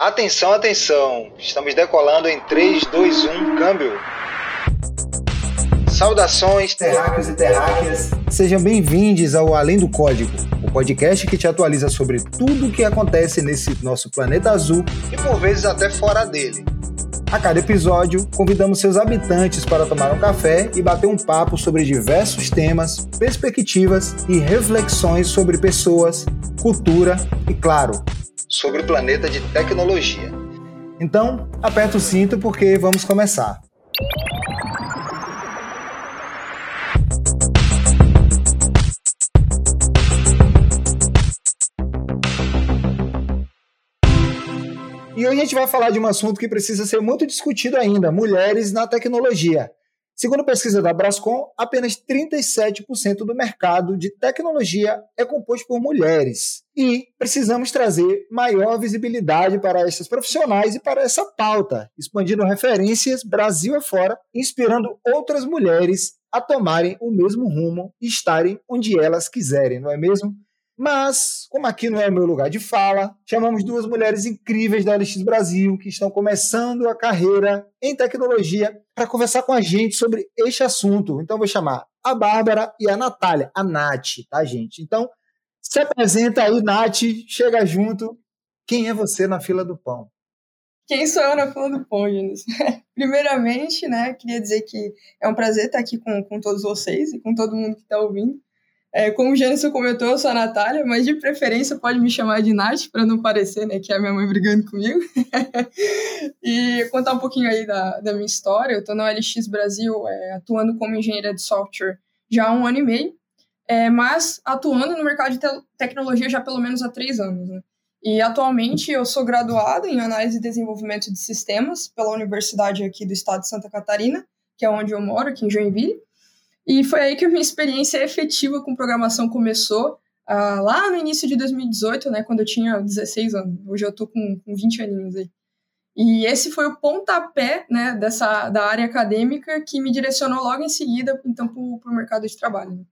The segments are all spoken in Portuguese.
Atenção, atenção! Estamos decolando em 3, 2, 1, câmbio! Saudações, terráqueos e terráqueas! Sejam bem-vindos ao Além do Código, o podcast que te atualiza sobre tudo o que acontece nesse nosso planeta azul e por vezes até fora dele. A cada episódio, convidamos seus habitantes para tomar um café e bater um papo sobre diversos temas, perspectivas e reflexões sobre pessoas, cultura e, claro, sobre o planeta de tecnologia. Então, aperta o cinto porque vamos começar. E hoje a gente vai falar de um assunto que precisa ser muito discutido ainda: mulheres na tecnologia. Segundo pesquisa da Brascom, apenas 37% do mercado de tecnologia é composto por mulheres. E precisamos trazer maior visibilidade para essas profissionais e para essa pauta, expandindo referências Brasil afora, inspirando outras mulheres a tomarem o mesmo rumo e estarem onde elas quiserem, não é mesmo? Mas, como aqui não é o meu lugar de fala, chamamos duas mulheres incríveis da LX Brasil que estão começando a carreira em tecnologia para conversar com a gente sobre este assunto. Então, vou chamar a Bárbara e a Natália, a Nath, tá, gente? Então, se apresenta aí, Nath, chega junto. Quem é você na fila do pão? Quem sou eu na fila do pão, Gênesis? Primeiramente, né, queria dizer que é um prazer estar aqui com, com todos vocês e com todo mundo que está ouvindo. É, como o Gênesis comentou, eu sou a Natália, mas de preferência pode me chamar de Nath, para não parecer né, que é a minha mãe brigando comigo. e contar um pouquinho aí da, da minha história. Eu estou na LX Brasil é, atuando como engenheira de software já há um ano e meio, é, mas atuando no mercado de te tecnologia já pelo menos há três anos. Né? E atualmente eu sou graduada em análise e desenvolvimento de sistemas pela Universidade aqui do estado de Santa Catarina, que é onde eu moro, aqui em Joinville. E foi aí que a minha experiência efetiva com programação começou, uh, lá no início de 2018, né, quando eu tinha 16 anos. Hoje eu tô com, com 20 aninhos aí. E esse foi o pontapé, né, dessa, da área acadêmica que me direcionou logo em seguida, então, para o mercado de trabalho.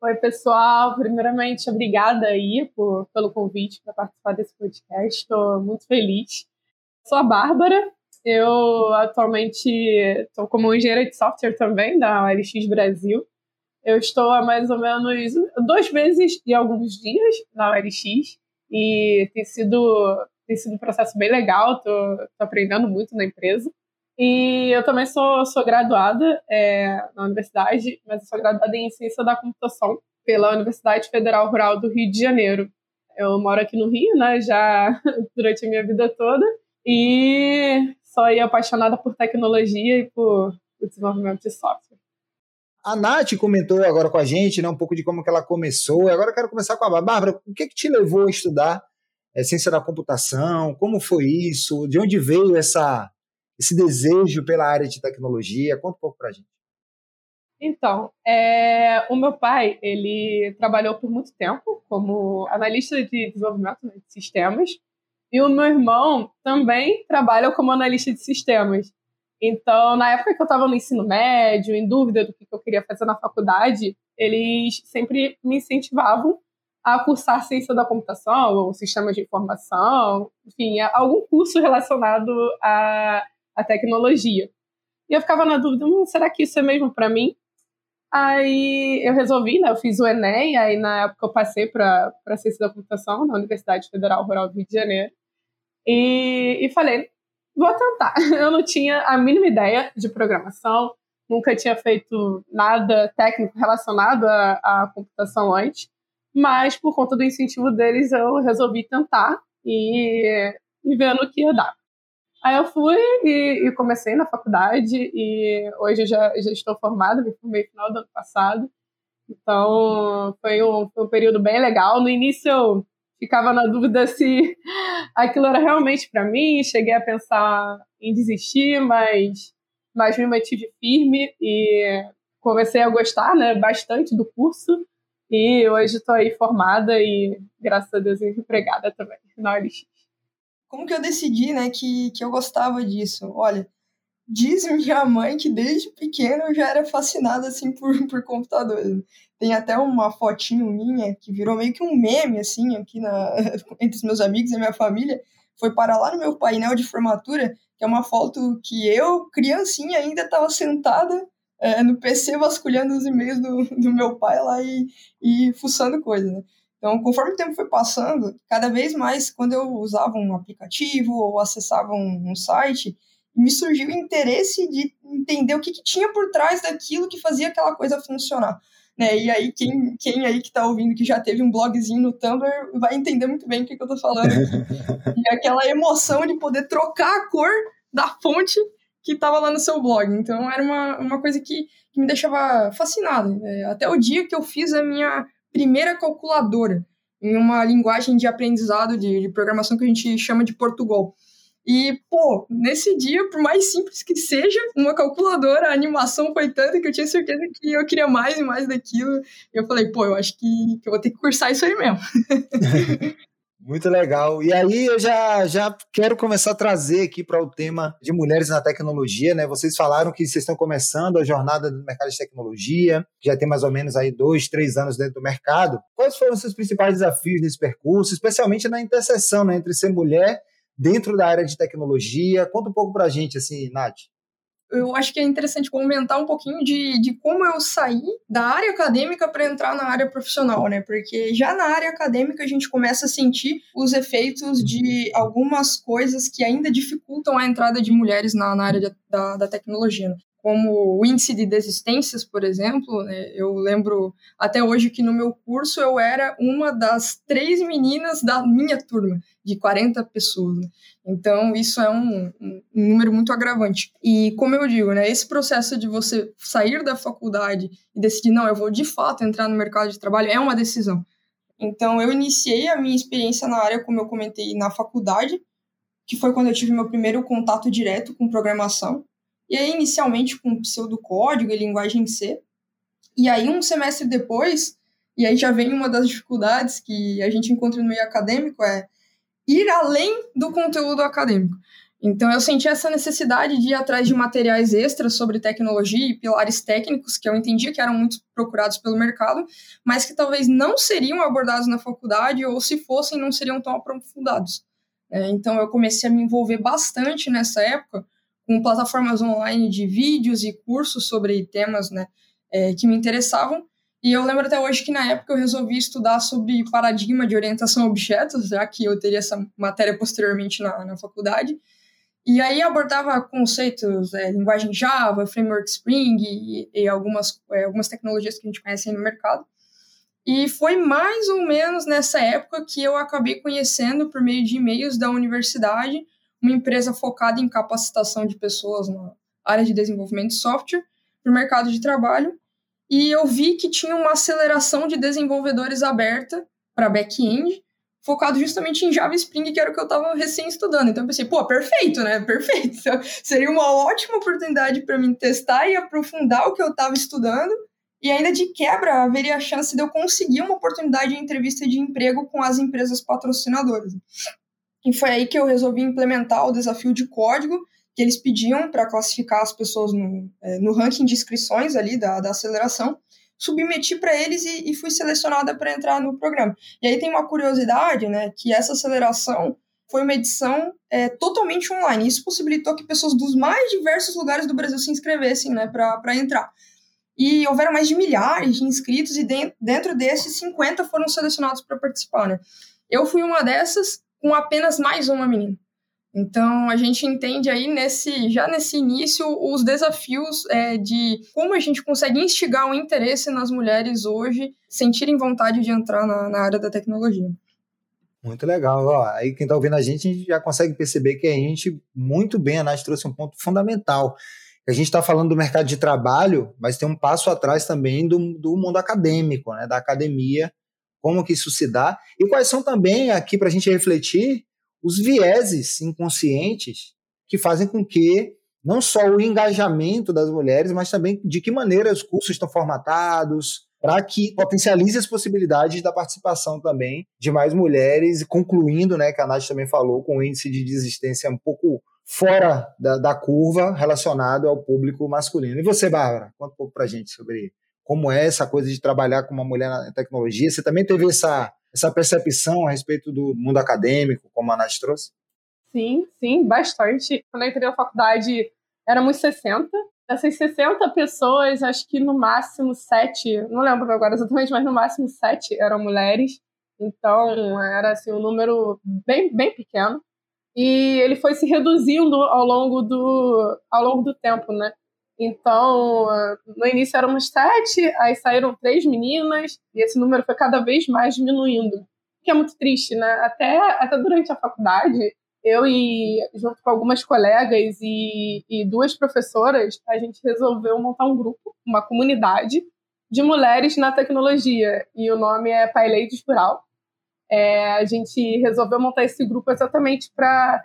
Oi, pessoal. Primeiramente, obrigada aí por, pelo convite para participar desse podcast. Estou muito feliz. Sou a Bárbara, eu atualmente estou como engenheira de software também da OLX Brasil. Eu estou há mais ou menos dois meses e alguns dias na OLX e tem sido, tem sido um processo bem legal, estou aprendendo muito na empresa. E eu também sou, sou graduada é, na universidade, mas sou graduada em Ciência da Computação pela Universidade Federal Rural do Rio de Janeiro. Eu moro aqui no Rio, né, já durante a minha vida toda, e só aí apaixonada por tecnologia e por o desenvolvimento de software. A Nath comentou agora com a gente né, um pouco de como que ela começou. Agora eu quero começar com a Bárbara. O que, que te levou a estudar é, ciência da computação? Como foi isso? De onde veio essa, esse desejo pela área de tecnologia? Conta um pouco para a gente. Então, é, o meu pai, ele trabalhou por muito tempo como analista de desenvolvimento né, de sistemas e o meu irmão também trabalha como analista de sistemas. Então, na época que eu estava no ensino médio, em dúvida do que eu queria fazer na faculdade, eles sempre me incentivavam a cursar ciência da computação ou sistemas de informação, enfim, algum curso relacionado à, à tecnologia. E eu ficava na dúvida, hum, será que isso é mesmo para mim? Aí eu resolvi, né? Eu fiz o Enem, aí na época eu passei para ciência da computação na Universidade Federal Rural do Rio de Janeiro. E, e falei, vou tentar. Eu não tinha a mínima ideia de programação, nunca tinha feito nada técnico relacionado à, à computação antes, mas por conta do incentivo deles eu resolvi tentar e, e vendo o que ia dar. Aí eu fui e, e, comecei na faculdade e hoje eu já, já estou formada, me formei no final do ano passado. Então foi um, foi um período bem legal. No início eu ficava na dúvida se aquilo era realmente para mim. Cheguei a pensar em desistir, mas, mas me mantive firme e comecei a gostar né, bastante do curso. E hoje estou aí formada e, graças a Deus, empregada também na OLX como que eu decidi, né, que, que eu gostava disso? Olha, diz minha mãe que desde pequena eu já era fascinada, assim, por, por computadores. Tem até uma fotinho minha que virou meio que um meme, assim, aqui na, entre os meus amigos e minha família, foi parar lá no meu painel de formatura, que é uma foto que eu, criancinha, ainda estava sentada é, no PC vasculhando os e-mails do, do meu pai lá e, e fuçando coisas, né? Então, conforme o tempo foi passando, cada vez mais, quando eu usava um aplicativo ou acessava um, um site, me surgiu o interesse de entender o que, que, tinha por trás daquilo que fazia aquela coisa funcionar. Né? E aí, quem, quem aí que está ouvindo que já teve um blogzinho no Tumblr vai entender muito bem o que, que eu estou falando. e aquela emoção de poder trocar a cor da fonte que estava lá no seu blog. Então, era uma, uma coisa que, que me deixava fascinado. É, até o dia que eu fiz a minha primeira calculadora em uma linguagem de aprendizado de, de programação que a gente chama de Portugal. E, pô, nesse dia, por mais simples que seja, uma calculadora, a animação foi tanta que eu tinha certeza que eu queria mais e mais daquilo. E eu falei, pô, eu acho que, que eu vou ter que cursar isso aí mesmo. Muito legal. E aí eu já, já quero começar a trazer aqui para o tema de mulheres na tecnologia, né? Vocês falaram que vocês estão começando a jornada do mercado de tecnologia, já tem mais ou menos aí dois, três anos dentro do mercado. Quais foram os seus principais desafios nesse percurso, especialmente na interseção né, entre ser mulher dentro da área de tecnologia? Conta um pouco para a gente, assim, Nath eu acho que é interessante comentar um pouquinho de, de como eu saí da área acadêmica para entrar na área profissional, né? Porque já na área acadêmica a gente começa a sentir os efeitos de algumas coisas que ainda dificultam a entrada de mulheres na, na área de, da, da tecnologia. Né? Como o índice de desistências, por exemplo, né, eu lembro até hoje que no meu curso eu era uma das três meninas da minha turma, de 40 pessoas. Né? Então, isso é um, um, número muito agravante. E, como eu digo, né, esse processo de você sair da faculdade e decidir, não, eu vou de fato entrar no mercado de trabalho, é uma decisão. Então, eu iniciei a minha experiência na área, como eu comentei, na faculdade, que foi quando eu tive meu primeiro contato direto com programação. E aí, inicialmente, com pseudocódigo e linguagem C. E aí, um semestre depois, e aí já vem uma das dificuldades que a gente encontra no meio acadêmico, é ir além do conteúdo acadêmico. Então, eu senti essa necessidade de ir atrás de materiais extras sobre tecnologia e pilares técnicos que eu entendia que eram muito procurados pelo mercado, mas que talvez não seriam abordados na faculdade ou, se fossem, não seriam tão aprofundados. É, então, eu comecei a me envolver bastante nessa época com plataformas online de vídeos e cursos sobre temas né, é, que me interessavam. E eu lembro até hoje que na época eu resolvi estudar sobre paradigma de orientação a objetos, já que eu teria essa matéria posteriormente na, na faculdade. E aí abordava conceitos, é, linguagem Java, framework Spring e, e algumas, é, algumas tecnologias que a gente conhece no mercado. E foi mais ou menos nessa época que eu acabei conhecendo, por meio de e-mails da universidade, uma empresa focada em capacitação de pessoas na área de desenvolvimento de software para o mercado de trabalho. E eu vi que tinha uma aceleração de desenvolvedores aberta para back-end, focado justamente em Java Spring, que era o que eu estava recém estudando. Então eu pensei, pô, perfeito, né? Perfeito. Então, seria uma ótima oportunidade para mim testar e aprofundar o que eu estava estudando. E ainda de quebra, haveria a chance de eu conseguir uma oportunidade de entrevista de emprego com as empresas patrocinadoras. E foi aí que eu resolvi implementar o desafio de código que eles pediam para classificar as pessoas no, é, no ranking de inscrições ali da, da aceleração. Submeti para eles e, e, fui selecionada para entrar no programa. E aí tem uma curiosidade, né, que essa aceleração foi uma edição é, totalmente online. Isso possibilitou que pessoas dos mais diversos lugares do Brasil se inscrevessem né, para entrar. E houveram mais de milhares de inscritos, e dentro desses, 50 foram selecionados para participar. Né? Eu fui uma dessas, com apenas mais uma menina. Então, a gente entende aí nesse, já nesse início os desafios é, de como a gente consegue instigar o interesse nas mulheres hoje sentirem vontade de entrar na, na área da tecnologia. Muito legal. Ó, aí quem está ouvindo a gente, a gente já consegue perceber que a gente, muito bem, a Nath trouxe um ponto fundamental. A gente está falando do mercado de trabalho, mas tem um passo atrás também do, do mundo acadêmico, né, da academia, como que isso se dá, e quais são também, aqui para a gente refletir, os vieses inconscientes que fazem com que não só o engajamento das mulheres, mas também de que maneira os cursos estão formatados, para que potencialize as possibilidades da participação também de mais mulheres, concluindo, né, que a Nath também falou, com o índice de desistência um pouco fora da, da curva relacionado ao público masculino. E você, Bárbara, conta um pouco para gente sobre como é essa coisa de trabalhar com uma mulher na tecnologia. Você também teve essa, essa percepção a respeito do mundo acadêmico, como a Nath trouxe? Sim, sim, bastante. Quando eu entrei na faculdade, éramos 60. Dessas 60 pessoas, acho que no máximo sete, não lembro agora exatamente, mas no máximo sete eram mulheres. Então, era assim, um número bem, bem pequeno. E ele foi se reduzindo ao longo do, ao longo do tempo, né? Então, no início éramos sete, aí saíram três meninas, e esse número foi cada vez mais diminuindo. Que é muito triste, né? Até, até durante a faculdade, eu e junto com algumas colegas e, e duas professoras, a gente resolveu montar um grupo, uma comunidade de mulheres na tecnologia. E o nome é Pai Ladies Rural. É, a gente resolveu montar esse grupo exatamente para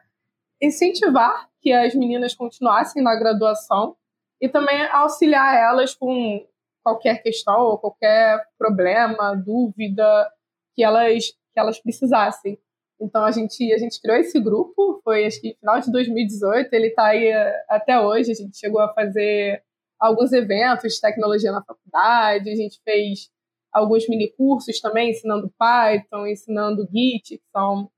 incentivar que as meninas continuassem na graduação e também auxiliar elas com qualquer questão ou qualquer problema, dúvida que elas que elas precisassem. Então a gente a gente criou esse grupo, foi acho que final de 2018, ele está aí eh, até hoje, a gente chegou a fazer alguns eventos de tecnologia na faculdade, a gente fez alguns mini cursos também ensinando Python, ensinando Git, que são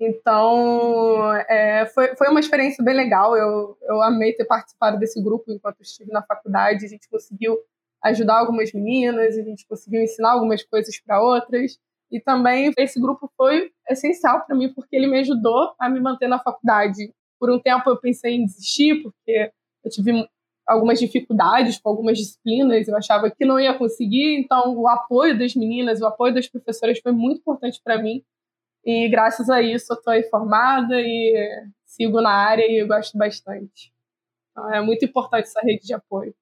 então, é, foi, foi uma experiência bem legal. Eu, eu amei ter participado desse grupo enquanto estive na faculdade. A gente conseguiu ajudar algumas meninas, a gente conseguiu ensinar algumas coisas para outras. E também esse grupo foi essencial para mim, porque ele me ajudou a me manter na faculdade. Por um tempo eu pensei em desistir, porque eu tive algumas dificuldades com algumas disciplinas, eu achava que não ia conseguir. Então, o apoio das meninas, o apoio das professoras foi muito importante para mim e graças a isso eu estou informada e sigo na área e eu gosto bastante. Então, é muito importante essa rede de apoio.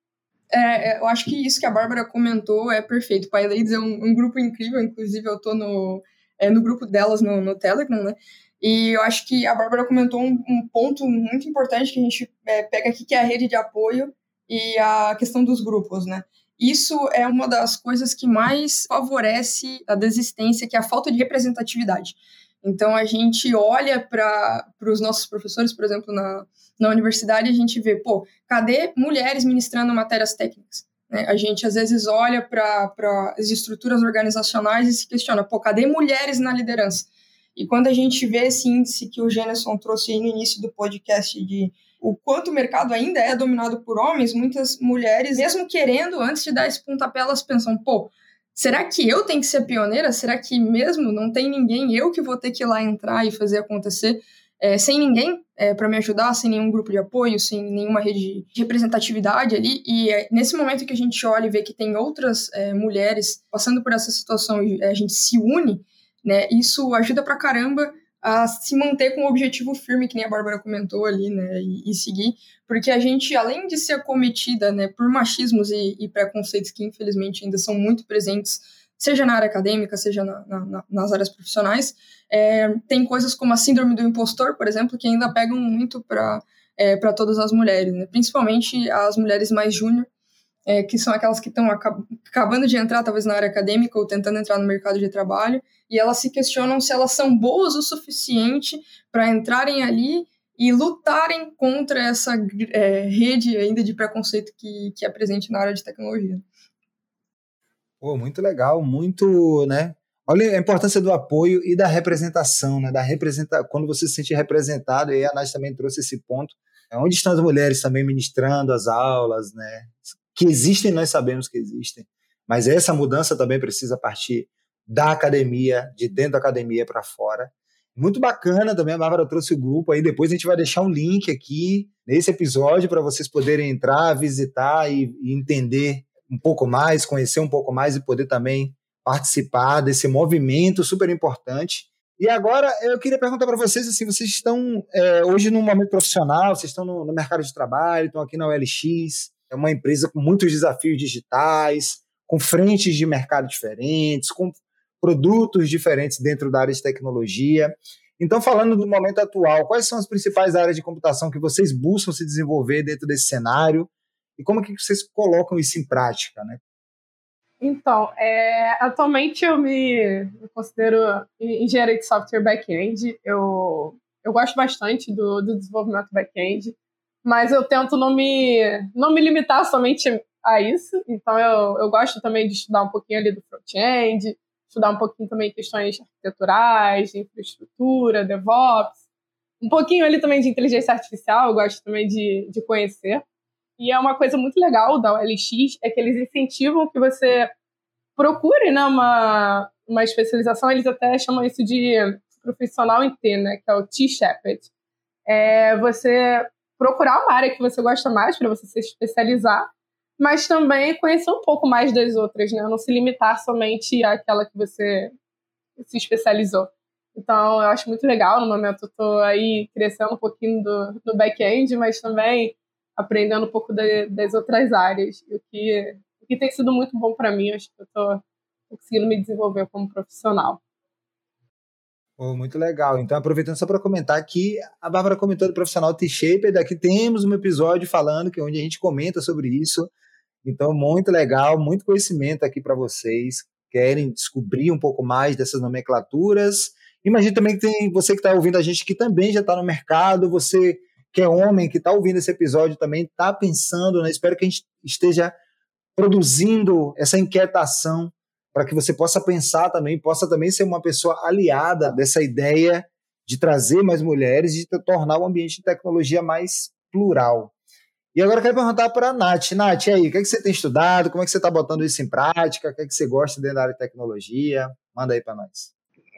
É, é eu acho que isso que a Bárbara comentou é perfeito. Pai Ladies é um, um, grupo incrível, inclusive eu estou no, é, no grupo delas no, no Telegram, né? E eu acho que a Bárbara comentou um, um ponto muito importante que a gente é, pega aqui, que é a rede de apoio e a questão dos grupos, né? Isso é uma das coisas que mais favorece a desistência, que é a falta de representatividade. Então, a gente olha para os nossos professores, por exemplo, na, na universidade, a gente vê, pô, cadê mulheres ministrando matérias técnicas? Né? A gente, às vezes, olha para as estruturas organizacionais e se questiona, pô, cadê mulheres na liderança? E quando a gente vê esse índice que o Jenison trouxe aí no início do podcast de o quanto o mercado ainda é dominado por homens, muitas mulheres, mesmo querendo, antes de dar esse pontapé, elas pensam, pô, será que eu tenho que ser pioneira? Será que mesmo não tem ninguém, eu que vou ter que ir lá entrar e fazer acontecer? É, sem ninguém é, para me ajudar, sem nenhum grupo de apoio, sem nenhuma rede de representatividade ali. E é, nesse momento que a gente olha e vê que tem outras é, mulheres passando por essa situação e a gente se une, né, isso ajuda pra caramba a se manter com um objetivo firme, que nem a Bárbara comentou ali, né, e, e, seguir, porque a gente, além de ser acometida, né, por machismos e, e, preconceitos que infelizmente ainda são muito presentes, seja na área acadêmica, seja na, na, nas áreas profissionais, é, tem coisas como a síndrome do impostor, por exemplo, que ainda pegam muito para é, para todas as mulheres, né, principalmente as mulheres mais júnior, é, que são aquelas que estão acabando de entrar, talvez, na área acadêmica ou tentando entrar no mercado de trabalho, e elas se questionam se elas são boas o suficiente para entrarem ali e lutarem contra essa é, rede ainda de preconceito que, que é presente na área de tecnologia. Pô, muito legal, muito, né? Olha a importância do apoio e da representação, né? Da representa quando você se sente representado, e a Nath também trouxe esse ponto. Onde estão as mulheres também ministrando as aulas, né? Que existem, nós sabemos que existem, mas essa mudança também precisa partir da academia, de dentro da academia para fora. Muito bacana também, a Bárbara trouxe o grupo aí, depois a gente vai deixar um link aqui nesse episódio para vocês poderem entrar, visitar e, e entender um pouco mais, conhecer um pouco mais e poder também participar desse movimento super importante. E agora eu queria perguntar para vocês assim, vocês estão é, hoje num momento profissional, vocês estão no, no, mercado de trabalho, estão aqui na OLX, é uma empresa com muitos desafios digitais, com frentes de mercado diferentes, com produtos diferentes dentro da área de tecnologia. Então, falando do momento atual, quais são as principais áreas de computação que vocês buscam se desenvolver dentro desse cenário e como que vocês colocam isso em prática, né? Então, é, atualmente eu me, me considero engenheiro de software back-end. Eu, eu gosto bastante do, do desenvolvimento back-end mas eu tento não me, não me limitar somente a isso. Então, eu, eu gosto também de estudar um pouquinho ali do front-end, estudar um pouquinho também questões arquiteturais, de infraestrutura, DevOps. um pouquinho ali também de inteligência artificial, eu gosto também de, de conhecer. E é uma coisa muito legal da OLX, é que eles incentivam que você procure né, uma, uma especialização, eles até chamam isso de profissional em T, né, que é o T-Shepherd. É você procurar uma área que você gosta mais para você se especializar, mas também conhecer um pouco mais das outras, né? Não se limitar somente àquela que você se especializou. Então, eu acho muito legal. No momento, eu estou aí crescendo um pouquinho do, do back-end, mas também aprendendo um pouco de, das outras áreas. O que, o que tem sido muito bom para mim. Acho que eu estou conseguindo me desenvolver como profissional. Oh, muito legal. Então, aproveitando só para comentar aqui, a Bárbara comentou do profissional T-Shaper, daqui temos um episódio falando que onde a gente comenta sobre isso. Então, muito legal, muito conhecimento aqui para vocês. Querem descobrir um pouco mais dessas nomenclaturas. Imagino também que tem você que está ouvindo a gente que também já está no mercado, você que é homem, que está ouvindo esse episódio também, está pensando, né? Espero que a gente esteja produzindo essa inquietação para que você possa pensar também, possa também ser uma pessoa aliada dessa ideia de trazer mais mulheres e de tornar o ambiente de tecnologia mais plural. E agora eu quero perguntar para a Nath. Nath, e aí, o que, é que você tem estudado? Como é que você está botando isso em prática? O que é que você gosta dentro da área de tecnologia? Manda aí para nós.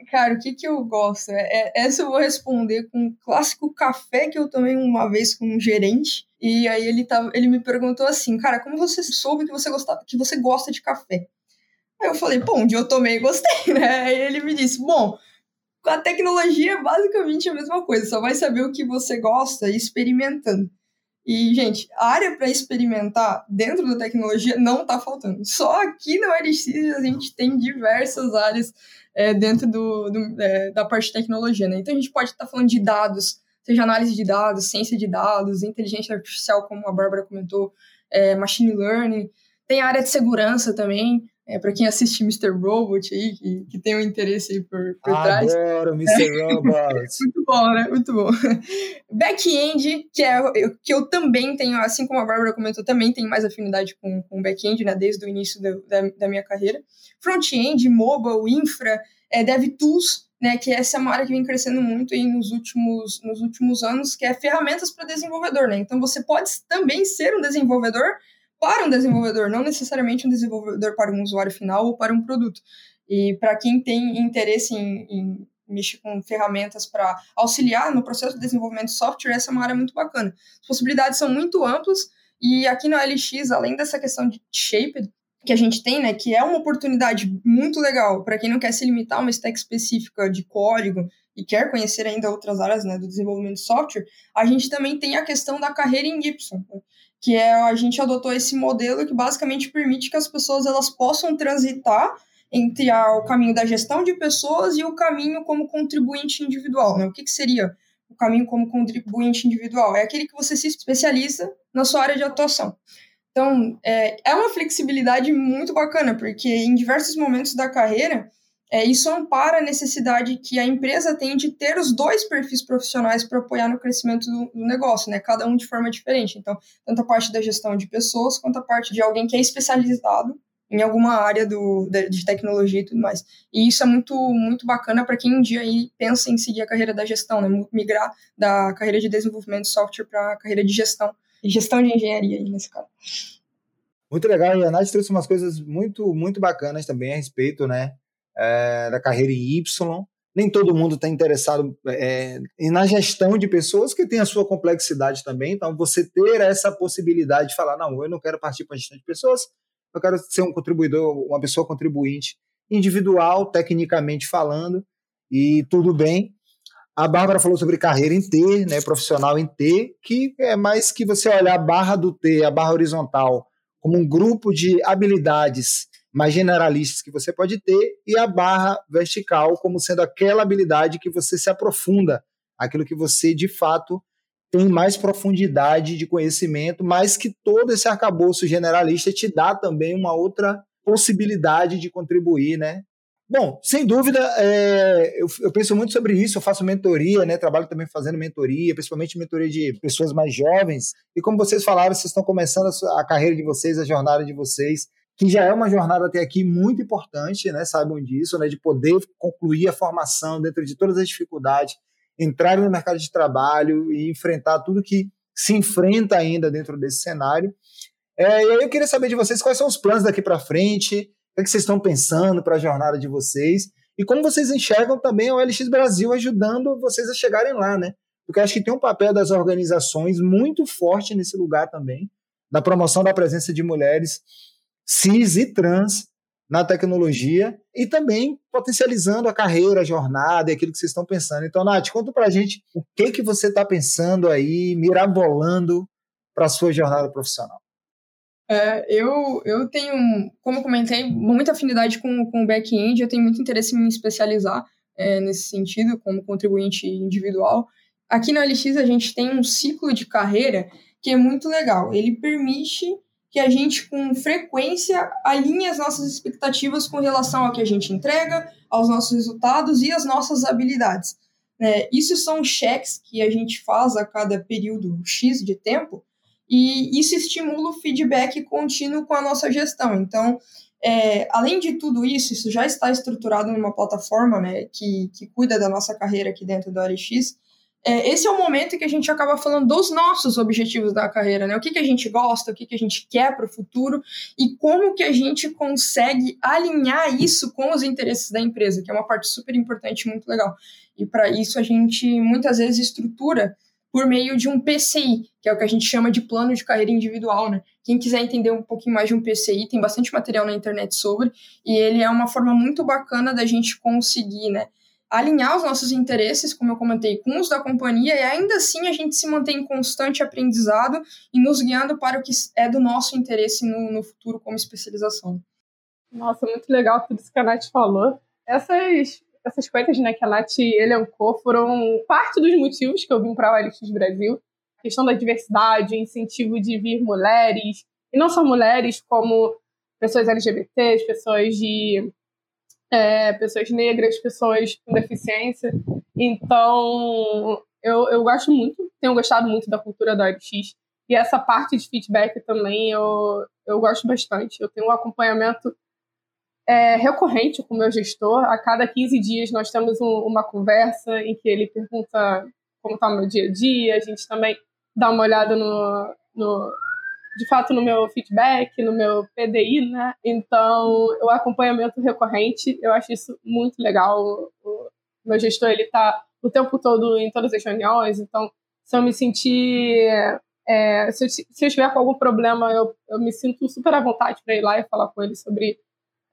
Cara, o que, que eu gosto? É, é, essa eu vou responder com um clássico café que eu tomei uma vez com um gerente. E aí ele, tava, ele me perguntou assim, cara, como você soube que você, gosta, que você gosta de café? Aí eu falei, bom, dia eu tomei e gostei, né? Aí ele me disse, bom, a tecnologia é basicamente a mesma coisa, só vai saber o que você gosta experimentando. E, gente, área para experimentar dentro da tecnologia não está faltando. Só aqui na OLX a gente tem diversas áreas é, dentro do, do é, da parte de tecnologia, né? Então a gente pode estar tá falando de dados, seja análise de dados, ciência de dados, inteligência artificial, como a Bárbara comentou, é, machine learning. Tem a área de segurança também, é, para quem assiste Mr. Robot aí, que, que tem um interesse aí por, por Adoro trás. Adoro Mr. É. Robot. Muito bom, né? Muito bom. Back-end, que, é, que eu também tenho, assim como a Bárbara comentou, também tenho mais afinidade com, com back-end, né? Desde o início da, da, da minha carreira. Front-end, mobile, infra, é, DevTools, né? Que essa é uma área que vem crescendo muito aí nos últimos, nos últimos anos, que é ferramentas para desenvolvedor, né? Então você pode também ser um desenvolvedor para um desenvolvedor, não necessariamente um desenvolvedor para um usuário final ou para um produto. E para quem tem interesse em, em mexer com ferramentas para auxiliar no processo de desenvolvimento de software, essa é uma área muito bacana. As possibilidades são muito amplas e aqui na LX, além dessa questão de shaped que a gente tem, né, que é uma oportunidade muito legal para quem não quer se limitar a uma stack específica de código e quer conhecer ainda outras áreas né, do desenvolvimento de software, a gente também tem a questão da carreira em Y que é a gente adotou esse modelo que basicamente permite que as pessoas elas possam transitar entre a, o caminho da gestão de pessoas e o caminho como contribuinte individual. Né? O que, que seria o caminho como contribuinte individual? É aquele que você se especializa na sua área de atuação. Então, é, é uma flexibilidade muito bacana, porque em diversos momentos da carreira, é, isso ampara a necessidade que a empresa tem de ter os dois perfis profissionais para apoiar no crescimento do, do, negócio, né? Cada um de forma diferente. Então, tanto a parte da gestão de pessoas quanto a parte de alguém que é especializado em alguma área do, de tecnologia e tudo mais. E isso é muito, muito bacana para quem um dia aí pensa em seguir a carreira da gestão, né? Migrar da carreira de desenvolvimento de software para a carreira de gestão. Gestão de engenharia aí, nesse caso. Muito legal, e a Nath trouxe umas coisas muito, muito bacanas também a respeito, né? É, da carreira em Y. Nem todo mundo está interessado é, na gestão de pessoas, que tem a sua complexidade também. Então, você ter essa possibilidade de falar: não, eu não quero partir para a gestão de pessoas, eu quero ser um contribuidor, uma pessoa contribuinte individual, tecnicamente falando, e tudo bem. A Bárbara falou sobre carreira em T, né, profissional em T, que é mais que você olhar a barra do T, a barra horizontal, como um grupo de habilidades mais generalistas que você pode ter, e a barra vertical como sendo aquela habilidade que você se aprofunda, aquilo que você de fato tem mais profundidade de conhecimento, mas que todo esse arcabouço generalista te dá também uma outra possibilidade de contribuir, né? Bom, sem dúvida, é, eu, eu, penso muito sobre isso, eu faço mentoria, né? Trabalho também fazendo mentoria, principalmente mentoria de pessoas mais jovens. E como vocês falaram, vocês estão começando a, a carreira de vocês, a jornada de vocês que já é uma jornada até aqui muito importante, né? Saibam disso, né? De poder concluir a formação dentro de todas as dificuldades, entrarem no mercado de trabalho e enfrentar tudo que se enfrenta ainda dentro desse cenário. É, e aí eu queria saber de vocês quais são os planos daqui para frente, o que, é que vocês estão pensando para a jornada de vocês e como vocês enxergam também o LX Brasil ajudando vocês a chegarem lá, né? Porque acho que tem um papel das organizações muito forte nesse lugar também, da promoção da presença de mulheres cis e trans na tecnologia e também potencializando a carreira, a jornada e aquilo que vocês estão pensando. Então, Nath, conta pra gente o que que você está pensando aí, mirabolando para a sua jornada profissional. É, eu, eu tenho, como comentei, muita afinidade com, com o back-end, eu tenho muito interesse em me especializar é, nesse sentido, como contribuinte individual. Aqui na LX a gente tem um ciclo de carreira que é muito legal. Ele permite que a gente, com frequência, alinhe as nossas expectativas com relação ao que a gente entrega, aos nossos resultados e às nossas habilidades. É, isso são cheques que a gente faz a cada período X de tempo, e isso estimula o feedback contínuo com a nossa gestão. Então, é, além de tudo isso, isso já está estruturado numa plataforma né, que, que cuida da nossa carreira aqui dentro da RX, é, esse é o momento que a gente acaba falando dos nossos objetivos da carreira, né? O que, que a gente gosta, o que, que a gente quer para o futuro e como que a gente consegue alinhar isso com os interesses da empresa, que é uma parte super importante, muito legal. E para isso a gente muitas vezes estrutura por meio de um PCI, que é o que a gente chama de plano de carreira individual, né? Quem quiser entender um pouquinho mais de um PCI, tem bastante material na internet sobre, e ele é uma forma muito bacana da gente conseguir, né? Alinhar os nossos interesses, como eu comentei, com os da companhia e ainda assim a gente se mantém em constante aprendizado e nos guiando para o que é do nosso interesse no, no futuro como especialização. Nossa, muito legal tudo isso que a Nath falou. Essas, essas coisas né, que a Nath elencou foram parte dos motivos que eu vim para o OLX Brasil. A questão da diversidade, o incentivo de vir mulheres, e não só mulheres, como pessoas LGBTs, pessoas de é, pessoas negras, pessoas com deficiência. Então, eu, eu gosto muito, tenho gostado muito da cultura da OLX. E essa parte de feedback também eu, eu gosto bastante. Eu tenho um acompanhamento é, recorrente com o meu gestor. A cada 15 dias nós temos um, uma conversa em que ele pergunta como está o meu dia a dia. A gente também dá uma olhada no, no, de fato no meu feedback, no meu PDI, né? Então, o acompanhamento recorrente, eu acho isso muito legal. O meu gestor, ele tá o tempo todo em todas as reuniões, então, se eu me sentir... É, se, eu, se eu estiver com algum problema, eu, eu me sinto super à vontade para ir lá e falar com ele sobre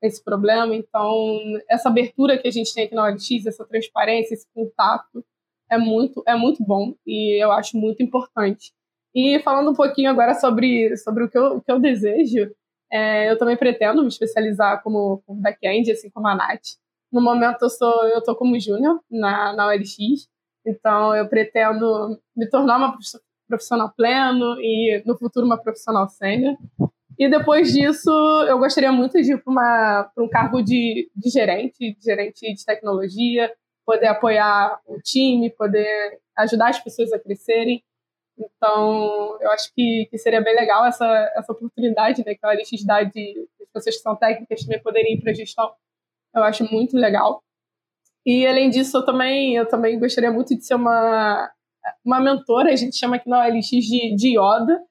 esse problema. Então, essa abertura que a gente tem aqui na OLX, essa transparência, esse contato, é muito, é muito bom e eu acho muito importante. E falando um pouquinho agora sobre, sobre o, que eu, o que eu desejo, é, eu também pretendo me especializar como, como back-end, assim como a Nath. No momento eu sou eu tô como júnior na, na OLX, então eu pretendo me tornar uma profissional pleno e no futuro uma profissional sênior. E depois disso, eu gostaria muito de ir para um cargo de, de gerente, de gerente de tecnologia, poder apoiar o time, poder ajudar as pessoas a crescerem. Então, eu acho que, que seria bem legal essa, essa oportunidade né, que a LX dá de, as pessoas que são técnicas também poderem ir para gestão. Eu acho muito legal. E, além disso, eu também, eu também gostaria muito de ser uma, uma mentora, a gente chama aqui na OLX de, de Yoda,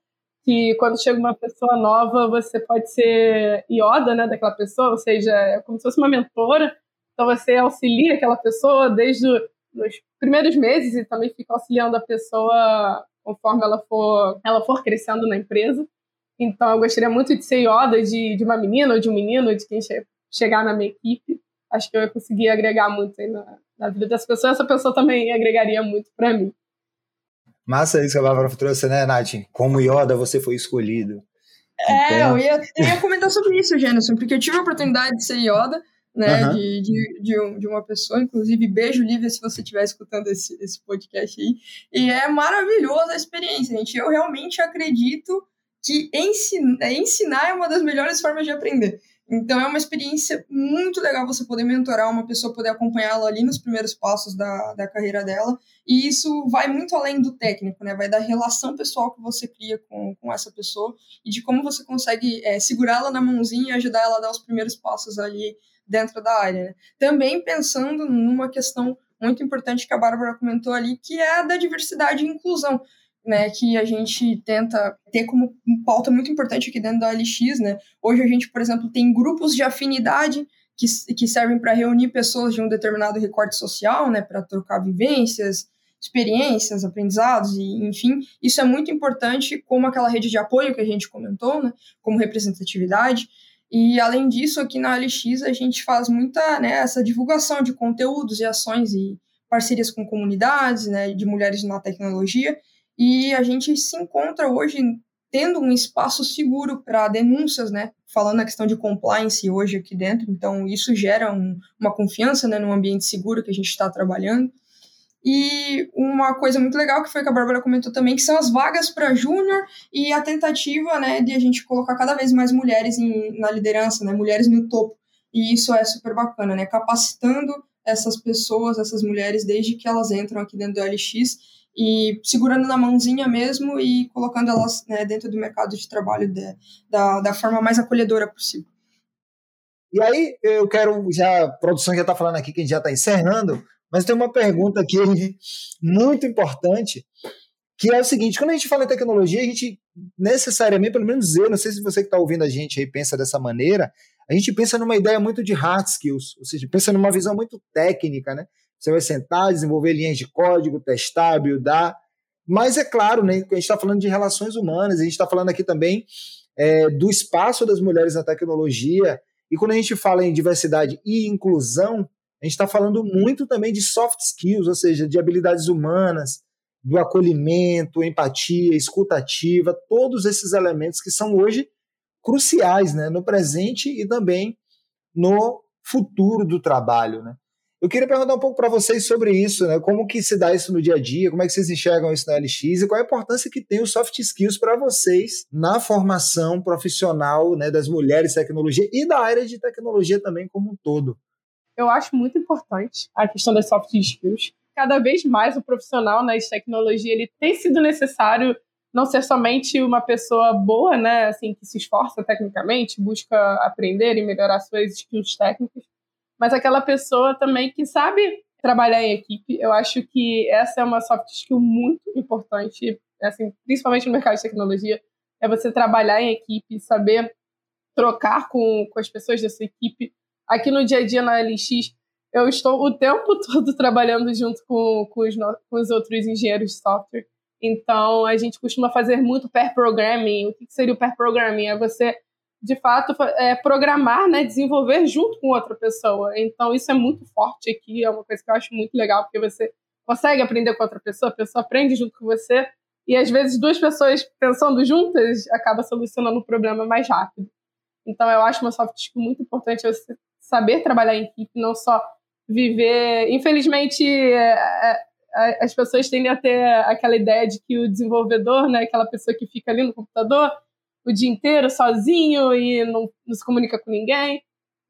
que quando chega uma pessoa nova, você pode ser Yoda né, daquela pessoa, ou seja, é como se fosse uma mentora. Então, você auxilia aquela pessoa desde os primeiros meses e também fica auxiliando a pessoa conforme ela for, ela for crescendo na empresa. Então, eu gostaria muito de ser Yoda de, de uma menina ou de um menino, de quem che chegar na minha equipe. Acho que eu ia conseguir agregar muito na, na vida das pessoas. Essa pessoa também agregaria muito para mim. Massa isso que a Bárbara trouxe, né, Nath? Como Yoda você foi escolhido. É, então... eu, ia, eu ia comentar sobre isso, Jenison, porque eu tive a oportunidade de ser Yoda, né, uhum. de, de, de, um, de, uma pessoa. Inclusive, beijo, Lívia, se você estiver escutando esse, esse podcast aí. E é maravilhosa a experiência, gente. Eu realmente acredito que ensinar, ensinar é uma das melhores formas de aprender. Então, é uma experiência muito legal você poder mentorar uma pessoa, poder acompanhá-la ali nos primeiros passos da, da carreira dela. E isso vai muito além do técnico, né? Vai da relação pessoal que você cria com, com essa pessoa e de como você consegue é, segurá-la na mãozinha e ajudar ela a dar os primeiros passos ali dentro da área. Né? Também pensando numa questão muito importante que a Bárbara comentou ali, que é a da diversidade e inclusão. Né, que a gente tenta ter como pauta muito importante aqui dentro da LX, né? Hoje a gente, por exemplo, tem grupos de afinidade que, que servem para reunir pessoas de um determinado recorte social, né, para trocar vivências, experiências, aprendizados, e enfim, isso é muito importante como aquela rede de apoio que a gente comentou, né, como representatividade. E além disso, aqui na LX a gente faz muita né, essa divulgação de conteúdos e ações e parcerias com comunidades né, de mulheres na tecnologia. E a gente se encontra hoje tendo um espaço seguro para denúncias, né? Falando a questão de compliance hoje aqui dentro, então isso gera um, uma confiança né, no ambiente seguro que a gente está trabalhando. E uma coisa muito legal que foi que a Bárbara comentou também, que são as vagas para júnior e a tentativa né, de a gente colocar cada vez mais mulheres em, na liderança, né, mulheres no topo. E isso é super bacana, né? Capacitando essas pessoas, essas mulheres, desde que elas entram aqui dentro do LX e segurando na mãozinha mesmo e colocando elas né, dentro do mercado de trabalho de, da, da forma mais acolhedora possível. E aí, eu quero já, a produção já está falando aqui que a gente já está encerrando, mas tem uma pergunta aqui muito importante, que é o seguinte: quando a gente fala em tecnologia, a gente necessariamente, pelo menos eu, não sei se você que está ouvindo a gente aí pensa dessa maneira, a gente pensa numa ideia muito de hard skills, ou seja, pensa numa visão muito técnica, né? Você vai sentar, desenvolver linhas de código, testar, buildar. Mas é claro, né, a gente está falando de relações humanas, a gente está falando aqui também é, do espaço das mulheres na tecnologia. E quando a gente fala em diversidade e inclusão, a gente está falando muito também de soft skills, ou seja, de habilidades humanas, do acolhimento, empatia, escutativa, todos esses elementos que são hoje cruciais né, no presente e também no futuro do trabalho. Né? Eu queria perguntar um pouco para vocês sobre isso, né? Como que se dá isso no dia a dia, como é que vocês enxergam isso na LX e qual a importância que tem os soft skills para vocês na formação profissional né, das mulheres de tecnologia e da área de tecnologia também como um todo eu acho muito importante a questão das soft skills. Cada vez mais o profissional na tecnologia ele tem sido necessário não ser somente uma pessoa boa, né, assim que se esforça tecnicamente, busca aprender e melhorar suas skills técnicas, mas aquela pessoa também que sabe trabalhar em equipe. Eu acho que essa é uma soft skill muito importante, assim, principalmente no mercado de tecnologia, é você trabalhar em equipe, saber trocar com, com as pessoas da sua equipe, aqui no dia a dia na LX, eu estou o tempo todo trabalhando junto com, com, os, com os outros engenheiros de software. Então, a gente costuma fazer muito pair programming. O que seria o pair programming? É você, de fato, é, programar, né, desenvolver junto com outra pessoa. Então, isso é muito forte aqui, é uma coisa que eu acho muito legal, porque você consegue aprender com outra pessoa, a pessoa aprende junto com você, e às vezes duas pessoas pensando juntas acaba solucionando o problema mais rápido. Então, eu acho uma soft skill muito importante saber trabalhar em equipe, não só viver. Infelizmente, é, é, as pessoas tendem a ter aquela ideia de que o desenvolvedor, né, aquela pessoa que fica ali no computador o dia inteiro sozinho e não, não se comunica com ninguém.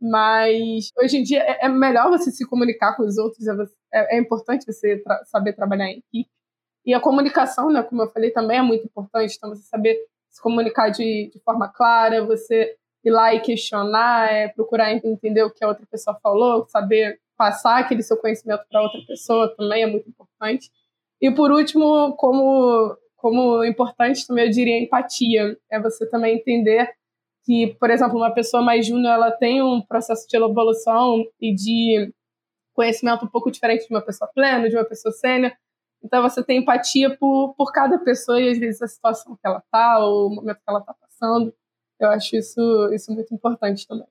Mas hoje em dia é, é melhor você se comunicar com os outros, é, é, é importante você tra saber trabalhar em equipe. E a comunicação, né, como eu falei, também é muito importante. Então, você saber se comunicar de, de forma clara, você ir lá e questionar, é, procurar entender o que a outra pessoa falou, saber passar aquele seu conhecimento para outra pessoa também é muito importante. E por último, como, como importante também eu diria empatia, é você também entender que, por exemplo, uma pessoa mais júnior ela tem um processo de evolução e de conhecimento um pouco diferente de uma pessoa plena, de uma pessoa sênior. Então você tem empatia por, por cada pessoa e às vezes a situação que ela está, ou o momento que ela está passando. Eu acho isso, isso muito importante também.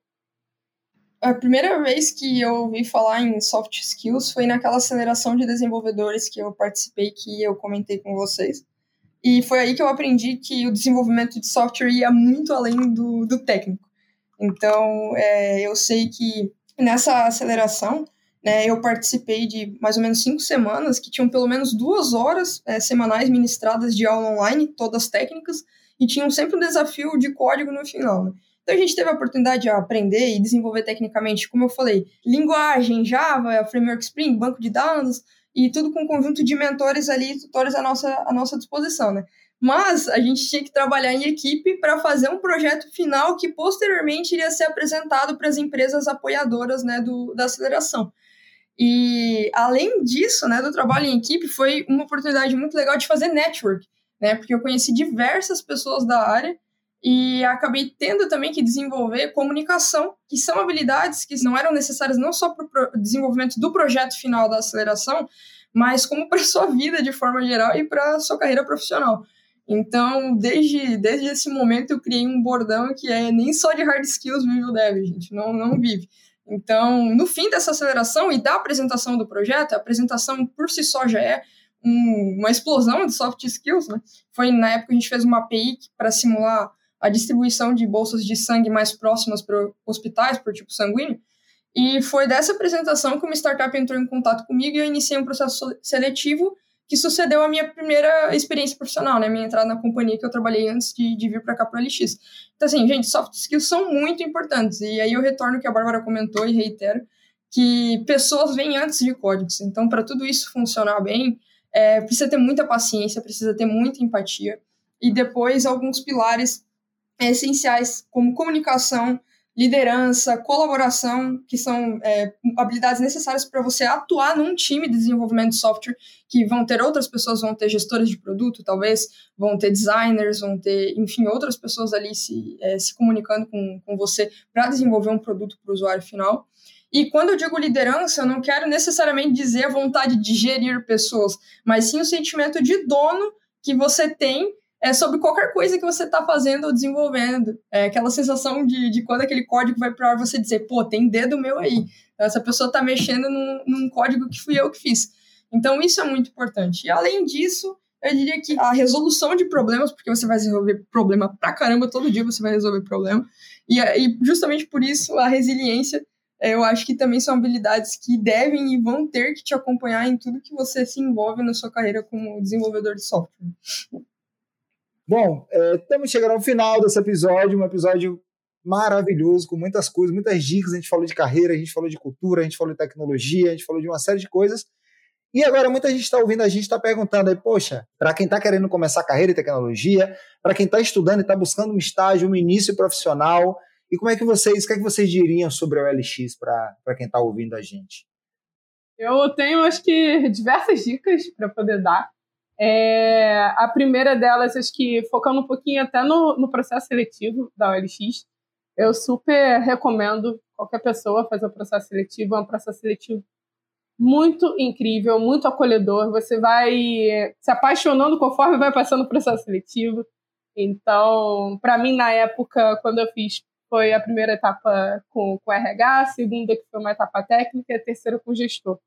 A primeira vez que eu ouvi falar em soft skills foi naquela aceleração de desenvolvedores que eu participei, que eu comentei com vocês. E foi aí que eu aprendi que o desenvolvimento de software ia muito além do, do técnico. Então, é, eu sei que nessa aceleração, né, eu participei de mais ou menos cinco semanas, que tinham pelo menos duas horas é, semanais ministradas de aula online, todas técnicas, e tinham sempre um desafio de código no final. Né? Então a gente teve a oportunidade de aprender e desenvolver tecnicamente, como eu falei, linguagem, Java, Framework Spring, banco de dados, e tudo com um conjunto de mentores ali, tutores à nossa, à nossa disposição, né? Mas a gente tinha que trabalhar em equipe para fazer um projeto final que posteriormente iria ser apresentado para as empresas apoiadoras né, do, da aceleração. E além disso, né, do trabalho em equipe, foi uma oportunidade muito legal de fazer network, né? Porque eu conheci diversas pessoas da área e acabei tendo também que desenvolver comunicação, que são habilidades que não eram necessárias não só para o desenvolvimento do projeto final da aceleração, mas como para sua vida de forma geral e para sua carreira profissional. Então, desde, desde esse momento, eu criei um bordão que é nem só de hard skills vive o dev, gente, não, não vive. Então, no fim dessa aceleração e da apresentação do projeto, a apresentação por si só já é um, uma explosão de soft skills, né? Foi na época que a gente fez uma API para simular a distribuição de bolsas de sangue mais próximas para hospitais, por tipo sanguíneo. E foi dessa apresentação que uma startup entrou em contato comigo e eu iniciei um processo seletivo que sucedeu a minha primeira experiência profissional, né? Minha entrada na companhia que eu trabalhei antes de, de vir para cá para o LX. Então, assim, gente, soft skills são muito importantes. E aí eu retorno que a Bárbara comentou e reitero, que pessoas vêm antes de códigos. Então, para tudo isso funcionar bem, é, precisa ter muita paciência, precisa ter muita empatia. E depois, alguns pilares essenciais, como comunicação, liderança, colaboração, que são é, habilidades necessárias para você atuar num time de desenvolvimento de software, que vão ter outras pessoas, vão ter gestores de produto, talvez, vão ter designers, vão ter, enfim, outras pessoas ali se, é, se comunicando com, com você para desenvolver um produto para o usuário final. E quando eu digo liderança, eu não quero necessariamente dizer a vontade de gerir pessoas, mas sim o sentimento de dono que você tem é sobre qualquer coisa que você está fazendo ou desenvolvendo. É aquela sensação de, de quando aquele código vai para você dizer, pô, tem dedo meu aí. Essa pessoa está mexendo num, num código que fui eu que fiz. Então, isso é muito importante. E além disso, eu diria que a resolução de problemas, porque você vai resolver problema pra caramba, todo dia você vai resolver problema. E, e justamente por isso, a resiliência, eu acho que também são habilidades que devem e vão ter que te acompanhar em tudo que você se envolve na sua carreira como desenvolvedor de software. Bom, é, estamos chegando ao final desse episódio, um episódio maravilhoso, com muitas coisas, muitas dicas. A gente falou de carreira, a gente falou de cultura, a gente falou de tecnologia, a gente falou de uma série de coisas. E agora muita gente está ouvindo a gente está perguntando aí, poxa, para quem está querendo começar carreira em tecnologia, para quem está estudando e está buscando um estágio, um início profissional, e como é que vocês, o que é que vocês diriam sobre o LX para quem está ouvindo a gente? Eu tenho, acho que, diversas dicas para poder dar. É, a primeira delas, acho que focando um pouquinho até no, no processo seletivo da OLX, eu super recomendo qualquer pessoa fazer o processo seletivo. É um processo seletivo muito incrível, muito acolhedor. Você vai se apaixonando conforme vai passando o processo seletivo. Então, para mim, na época, quando eu fiz, foi a primeira etapa com, com RH, a segunda que foi uma etapa técnica e a terceira com gestor.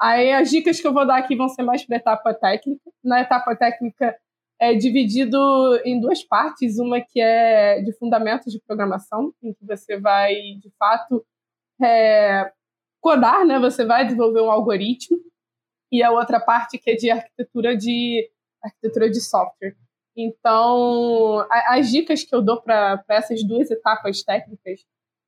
Aí as dicas que eu vou dar aqui vão ser mais para a etapa técnica. Na etapa técnica é dividido em duas partes, uma que é de fundamentos de programação, em que você vai, de fato, é, codar, né? Você vai desenvolver um algoritmo, e a outra parte que é de arquitetura de arquitetura de software. Então, a, as dicas que eu dou para essas duas etapas técnicas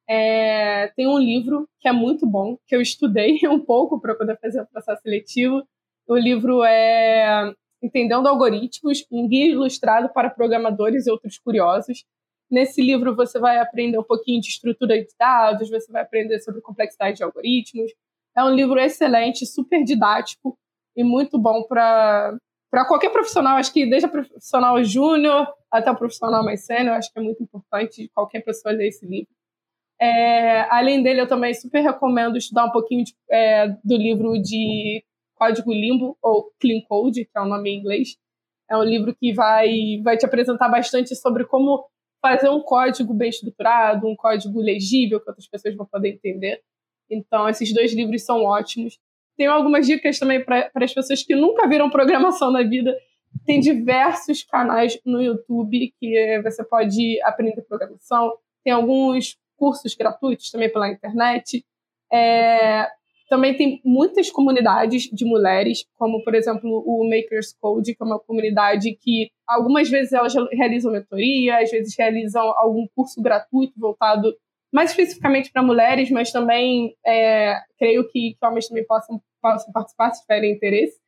é, tem um livro que é muito bom, que eu estudei um pouco para poder fazer o processo seletivo. O livro é Entendendo Algoritmos, um guia ilustrado para programadores e outros curiosos. Nesse livro você vai aprender um pouquinho de estrutura de dados, você vai aprender sobre complexidade de algoritmos. É um livro excelente, super didático e muito bom para para qualquer profissional, acho que desde a profissional júnior até o profissional mais sênior, acho que é muito importante qualquer pessoa ler esse livro. É, além dele, eu também super recomendo estudar um pouquinho de, é, do livro de Código Limbo, ou Clean Code, que é o nome em inglês. É um livro que vai, vai te apresentar bastante sobre como fazer um código bem estruturado, um código legível que outras pessoas vão poder entender. Então, esses dois livros são ótimos. Tenho algumas dicas também para as pessoas que nunca viram programação na vida. Tem diversos canais no YouTube que você pode aprender programação. Tem alguns cursos gratuitos também pela internet. É, também tem muitas comunidades de mulheres, como, por exemplo, o Makers Code, que é uma comunidade que algumas vezes elas realizam mentoria, às vezes realizam algum curso gratuito voltado mais especificamente para mulheres, mas também é, creio que, homens também possam, possam participar se tiverem interesse.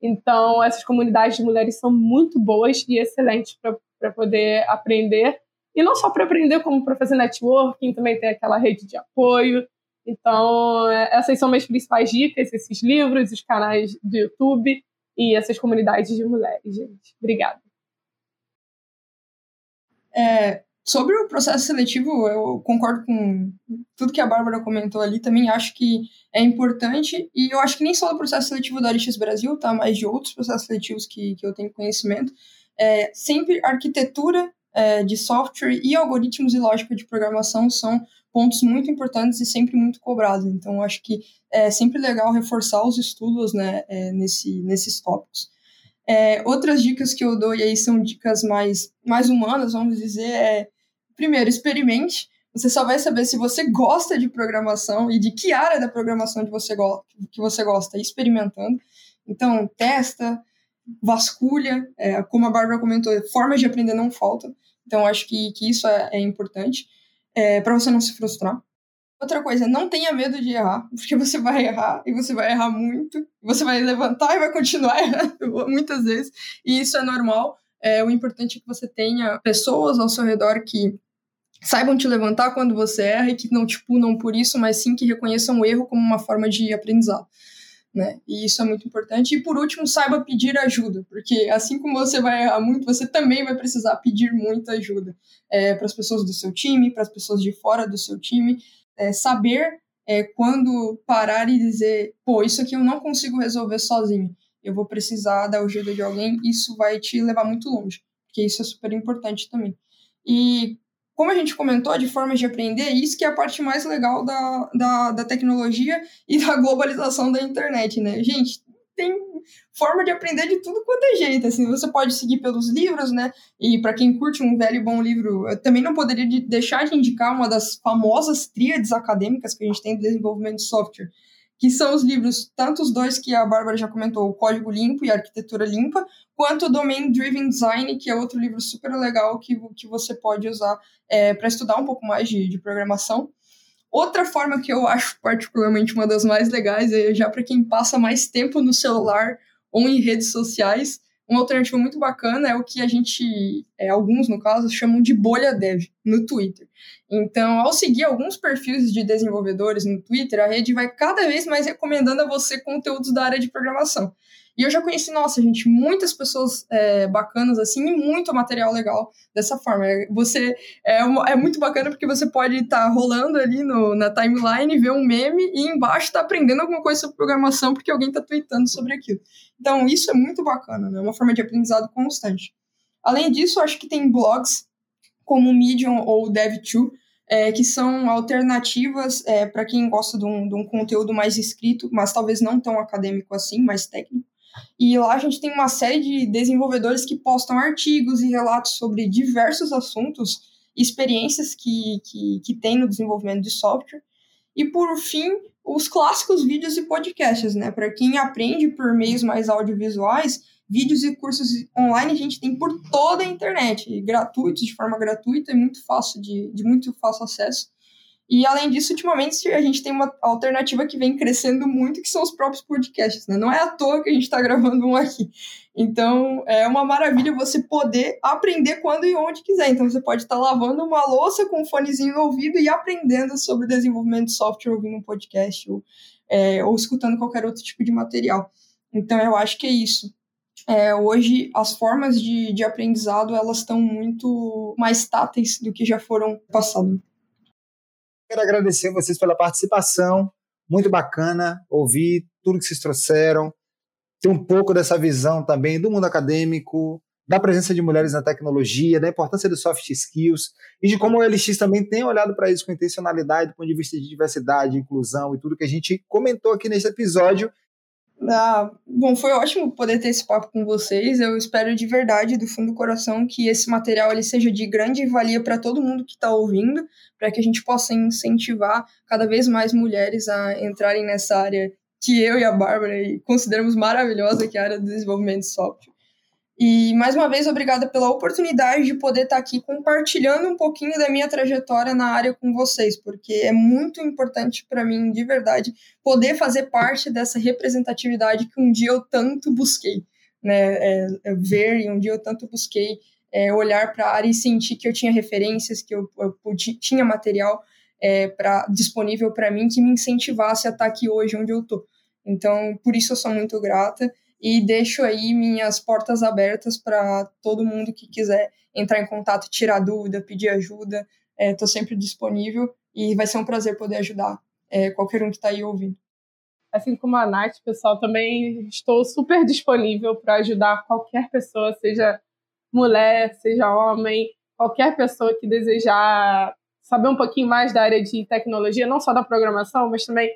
Então, essas comunidades de mulheres são muito boas e excelentes para poder aprender e não só para aprender, como para fazer networking, também tem aquela rede de apoio. Então, é, essas são minhas principais dicas, esses livros, os canais do YouTube e essas comunidades de mulheres, gente. Obrigada. É, sobre o processo seletivo, eu concordo com tudo que a Bárbara comentou ali. Também acho que é importante, e eu acho que nem só do processo seletivo da Arixas Brasil, tá? mas de outros processos seletivos que, que eu tenho conhecimento. É, sempre arquitetura é, de software e algoritmos e lógica de programação são pontos muito importantes e sempre muito cobrados. Então, acho que é sempre legal reforçar os estudos né, é, nesse, nesses tópicos. É, outras dicas que eu dou, e aí são dicas mais, mais humanas, vamos dizer, é, primeiro, experimente. Você só vai saber se você gosta de programação e de que área da programação de você que você gosta, experimentando. Então, testa, vasculha, é, como a Bárbara comentou, formas de aprender não faltam. Então, acho que, que isso é, é importante é, para você não se frustrar. Outra coisa, não tenha medo de errar, porque você vai errar e você vai errar muito. Você vai levantar e vai continuar errando muitas vezes, e isso é normal. É, o importante é que você tenha pessoas ao seu redor que saibam te levantar quando você erra e que não te punam por isso, mas sim que reconheçam o erro como uma forma de aprendizado né? E isso é muito importante. E por último, saiba pedir ajuda, porque assim como você vai errar muito, você também vai precisar pedir muita ajuda é, para as pessoas do seu time, para as pessoas de fora do seu time. É, saber é, quando parar e dizer, pô, isso aqui eu não consigo resolver sozinho, eu vou precisar da ajuda de alguém, isso vai te levar muito longe, porque isso é super importante também. E como a gente comentou, de formas de aprender, isso que é a parte mais legal da, da, da tecnologia e da globalização da internet, né? Gente, tem forma de aprender de tudo quanto é jeito. Assim, você pode seguir pelos livros, né? E para quem curte um velho e bom livro, eu também não poderia deixar de indicar uma das famosas tríades acadêmicas que a gente tem de desenvolvimento de software, que são os livros, tanto os dois que a Bárbara já comentou, o Código Limpo e a Arquitetura Limpa, quanto o Domain Driven Design, que é outro livro super legal que, que você pode usar é, para estudar um pouco mais de, de programação. Outra forma que eu acho particularmente uma das mais legais é já para quem passa mais tempo no celular ou em redes sociais, uma alternativa muito bacana é o que a gente, é, alguns no caso, chamam de bolha dev no Twitter. Então, ao seguir alguns perfis de desenvolvedores no Twitter, a rede vai cada vez mais recomendando a você conteúdos da área de programação. E eu já conheci, nossa, gente, muitas pessoas é, bacanas assim e muito material legal dessa forma. Você é, uma, é muito bacana porque você pode estar tá rolando ali no, na timeline, ver um meme e embaixo tá aprendendo alguma coisa sobre programação porque alguém está tweetando sobre aquilo. Então, isso é muito bacana, né? É uma forma de aprendizado constante. Além disso, acho que tem blogs como Medium ou Dev2, é, que são alternativas é, para quem gosta de um, de um, conteúdo mais escrito, mas talvez não tão acadêmico assim, mais técnico. E lá a gente tem uma série de desenvolvedores que postam artigos e relatos sobre diversos assuntos, experiências que, que, que tem no desenvolvimento de software. E por fim, os clássicos vídeos e podcasts, né? Para quem aprende por meios mais audiovisuais, vídeos e cursos online a gente tem por toda a internet, gratuitos, de forma gratuita e muito fácil de, de muito fácil acesso. E além disso, ultimamente a gente tem uma alternativa que vem crescendo muito, que são os próprios podcasts, né? Não é à toa que a gente está gravando um aqui. Então é uma maravilha você poder aprender quando e onde quiser. Então você pode estar tá lavando uma louça com um fonezinho no ouvido e aprendendo sobre desenvolvimento de software ouvindo um podcast ou, é, ou escutando qualquer outro tipo de material. Então eu acho que é isso. É, hoje as formas de, de aprendizado elas estão muito mais táteis do que já foram passado. Quero agradecer vocês pela participação. Muito bacana ouvir tudo que vocês trouxeram. Ter um pouco dessa visão também do mundo acadêmico, da presença de mulheres na tecnologia, da importância dos soft skills e de como o LX também tem olhado para isso com intencionalidade do ponto de vista de diversidade, inclusão e tudo que a gente comentou aqui nesse episódio ah, bom, foi ótimo poder ter esse papo com vocês. Eu espero de verdade, do fundo do coração, que esse material ele seja de grande valia para todo mundo que está ouvindo, para que a gente possa incentivar cada vez mais mulheres a entrarem nessa área que eu e a Bárbara consideramos maravilhosa, que é a área do desenvolvimento de software. E mais uma vez, obrigada pela oportunidade de poder estar aqui compartilhando um pouquinho da minha trajetória na área com vocês, porque é muito importante para mim, de verdade, poder fazer parte dessa representatividade que um dia eu tanto busquei, né? É, é ver e um dia eu tanto busquei é, olhar para a área e sentir que eu tinha referências, que eu, eu tinha material é, pra, disponível para mim que me incentivasse a estar aqui hoje onde eu estou. Então, por isso eu sou muito grata e deixo aí minhas portas abertas para todo mundo que quiser entrar em contato, tirar dúvida, pedir ajuda. Estou é, sempre disponível e vai ser um prazer poder ajudar é, qualquer um que está aí ouvindo. Assim como a Nath, pessoal, também estou super disponível para ajudar qualquer pessoa, seja mulher, seja homem, qualquer pessoa que desejar saber um pouquinho mais da área de tecnologia, não só da programação, mas também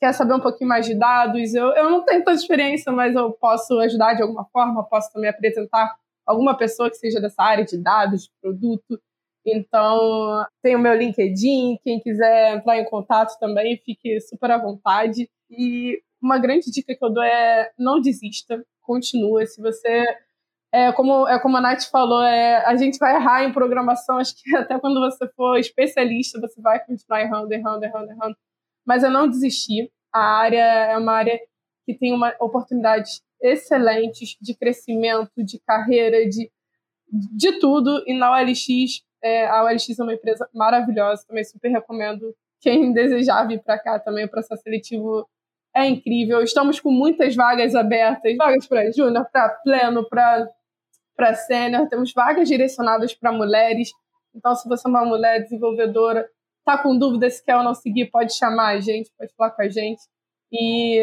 quer saber um pouquinho mais de dados. Eu, eu não tenho tanta experiência, mas eu posso ajudar de alguma forma, posso também apresentar alguma pessoa que seja dessa área de dados, de produto. Então, tem o meu LinkedIn, quem quiser entrar em contato também, fique super à vontade. E uma grande dica que eu dou é não desista, continua. Se você é como, é como a Nath falou, é, a gente vai errar em programação, acho que até quando você for especialista, você vai continuar errando, errando, errando, errando. Mas eu não desisti. A área é uma área que tem uma oportunidades excelentes de crescimento, de carreira, de, de tudo. E na OLX, é, a OLX é uma empresa maravilhosa, também super recomendo. Quem desejar vir para cá também, o processo seletivo é incrível. Estamos com muitas vagas abertas, vagas para júnior, para pleno, para sênior, temos vagas direcionadas para mulheres. Então, se você é uma mulher desenvolvedora, está com dúvida se quer ou não seguir, pode chamar a gente, pode falar com a gente. E,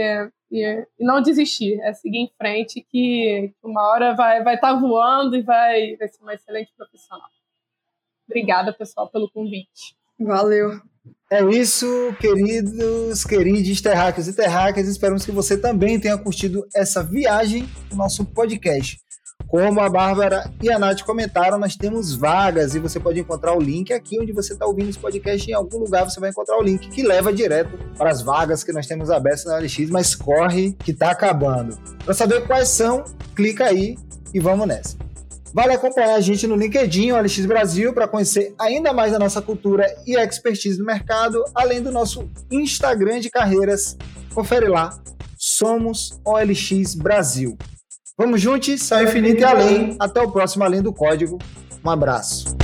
e, e não desistir, é seguir em frente, que uma hora vai estar vai tá voando e vai, vai ser uma excelente profissional. Obrigada, pessoal, pelo convite. Valeu. É isso, queridos, queridos terráqueos e terráqueas. Esperamos que você também tenha curtido essa viagem do nosso podcast. Como a Bárbara e a Nath comentaram, nós temos vagas e você pode encontrar o link aqui onde você está ouvindo esse podcast. Em algum lugar você vai encontrar o link que leva direto para as vagas que nós temos abertas na LX, mas corre que está acabando. Para saber quais são, clica aí e vamos nessa. Vale acompanhar a gente no LinkedIn, OLX Brasil, para conhecer ainda mais da nossa cultura e expertise no mercado, além do nosso Instagram de carreiras. Confere lá, somos OLX Brasil. Vamos juntos, céu infinito e além. Até o próximo Além do Código. Um abraço.